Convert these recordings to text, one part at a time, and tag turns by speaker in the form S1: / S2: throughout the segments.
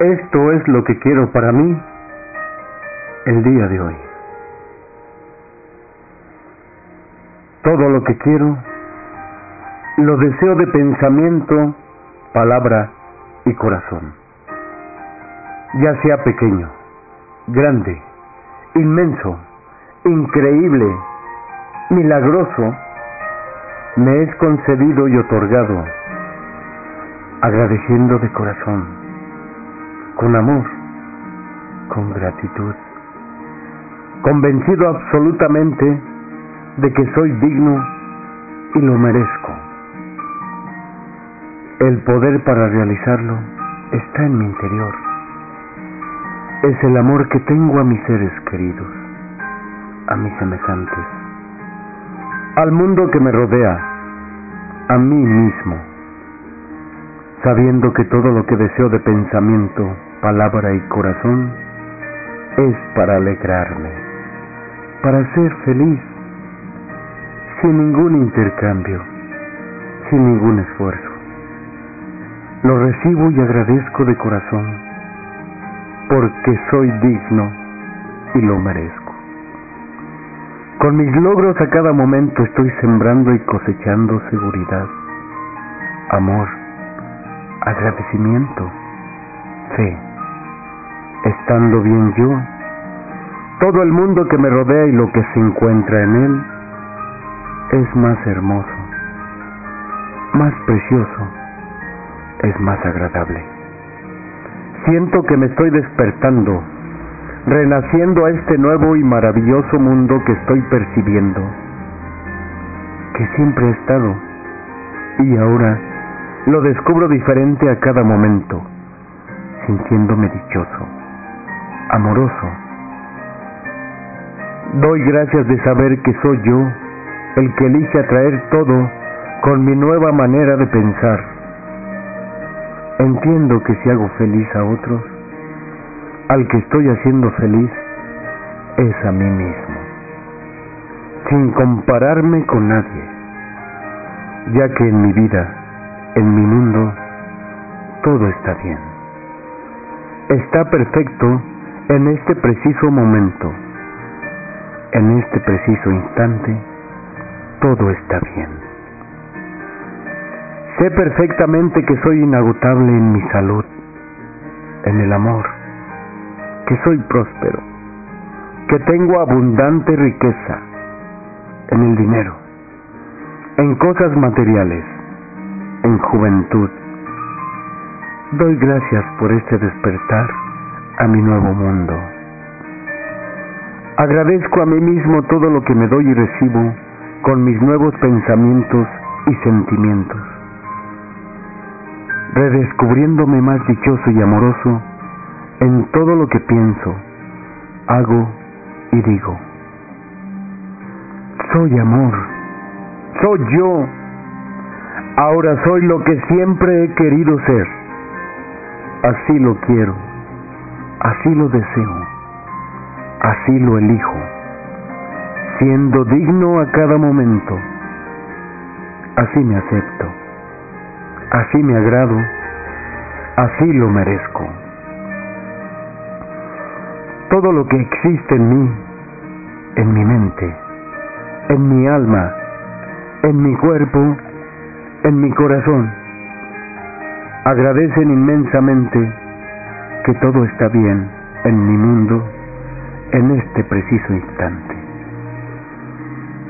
S1: Esto es lo que quiero para mí el día de hoy. Todo lo que quiero lo deseo de pensamiento, palabra y corazón. Ya sea pequeño, grande, inmenso, increíble, milagroso, me es concedido y otorgado, agradeciendo de corazón, con amor, con gratitud, convencido absolutamente de que soy digno y lo merezco. El poder para realizarlo está en mi interior. Es el amor que tengo a mis seres queridos, a mis semejantes al mundo que me rodea, a mí mismo, sabiendo que todo lo que deseo de pensamiento, palabra y corazón es para alegrarme, para ser feliz, sin ningún intercambio, sin ningún esfuerzo. Lo recibo y agradezco de corazón, porque soy digno y lo merezco. Con mis logros a cada momento estoy sembrando y cosechando seguridad, amor, agradecimiento, fe. Estando bien yo, todo el mundo que me rodea y lo que se encuentra en él es más hermoso, más precioso, es más agradable. Siento que me estoy despertando renaciendo a este nuevo y maravilloso mundo que estoy percibiendo, que siempre he estado y ahora lo descubro diferente a cada momento, sintiéndome dichoso, amoroso. Doy gracias de saber que soy yo el que elige atraer todo con mi nueva manera de pensar. Entiendo que si hago feliz a otros, al que estoy haciendo feliz es a mí mismo, sin compararme con nadie, ya que en mi vida, en mi mundo, todo está bien. Está perfecto en este preciso momento, en este preciso instante, todo está bien. Sé perfectamente que soy inagotable en mi salud, en el amor, que soy próspero, que tengo abundante riqueza en el dinero, en cosas materiales, en juventud. Doy gracias por este despertar a mi nuevo mundo. Agradezco a mí mismo todo lo que me doy y recibo con mis nuevos pensamientos y sentimientos, redescubriéndome más dichoso y amoroso en todo lo que pienso, hago y digo. Soy amor, soy yo. Ahora soy lo que siempre he querido ser. Así lo quiero, así lo deseo, así lo elijo, siendo digno a cada momento. Así me acepto, así me agrado, así lo merezco. Todo lo que existe en mí, en mi mente, en mi alma, en mi cuerpo, en mi corazón, agradecen inmensamente que todo está bien en mi mundo en este preciso instante,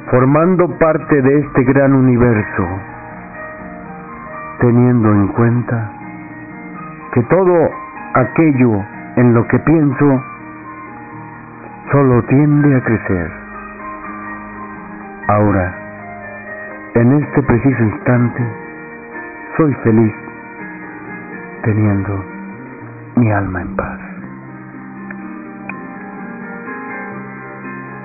S1: formando parte de este gran universo, teniendo en cuenta que todo aquello en lo que pienso solo tiende a crecer. Ahora, en este preciso instante, soy feliz teniendo mi alma en paz.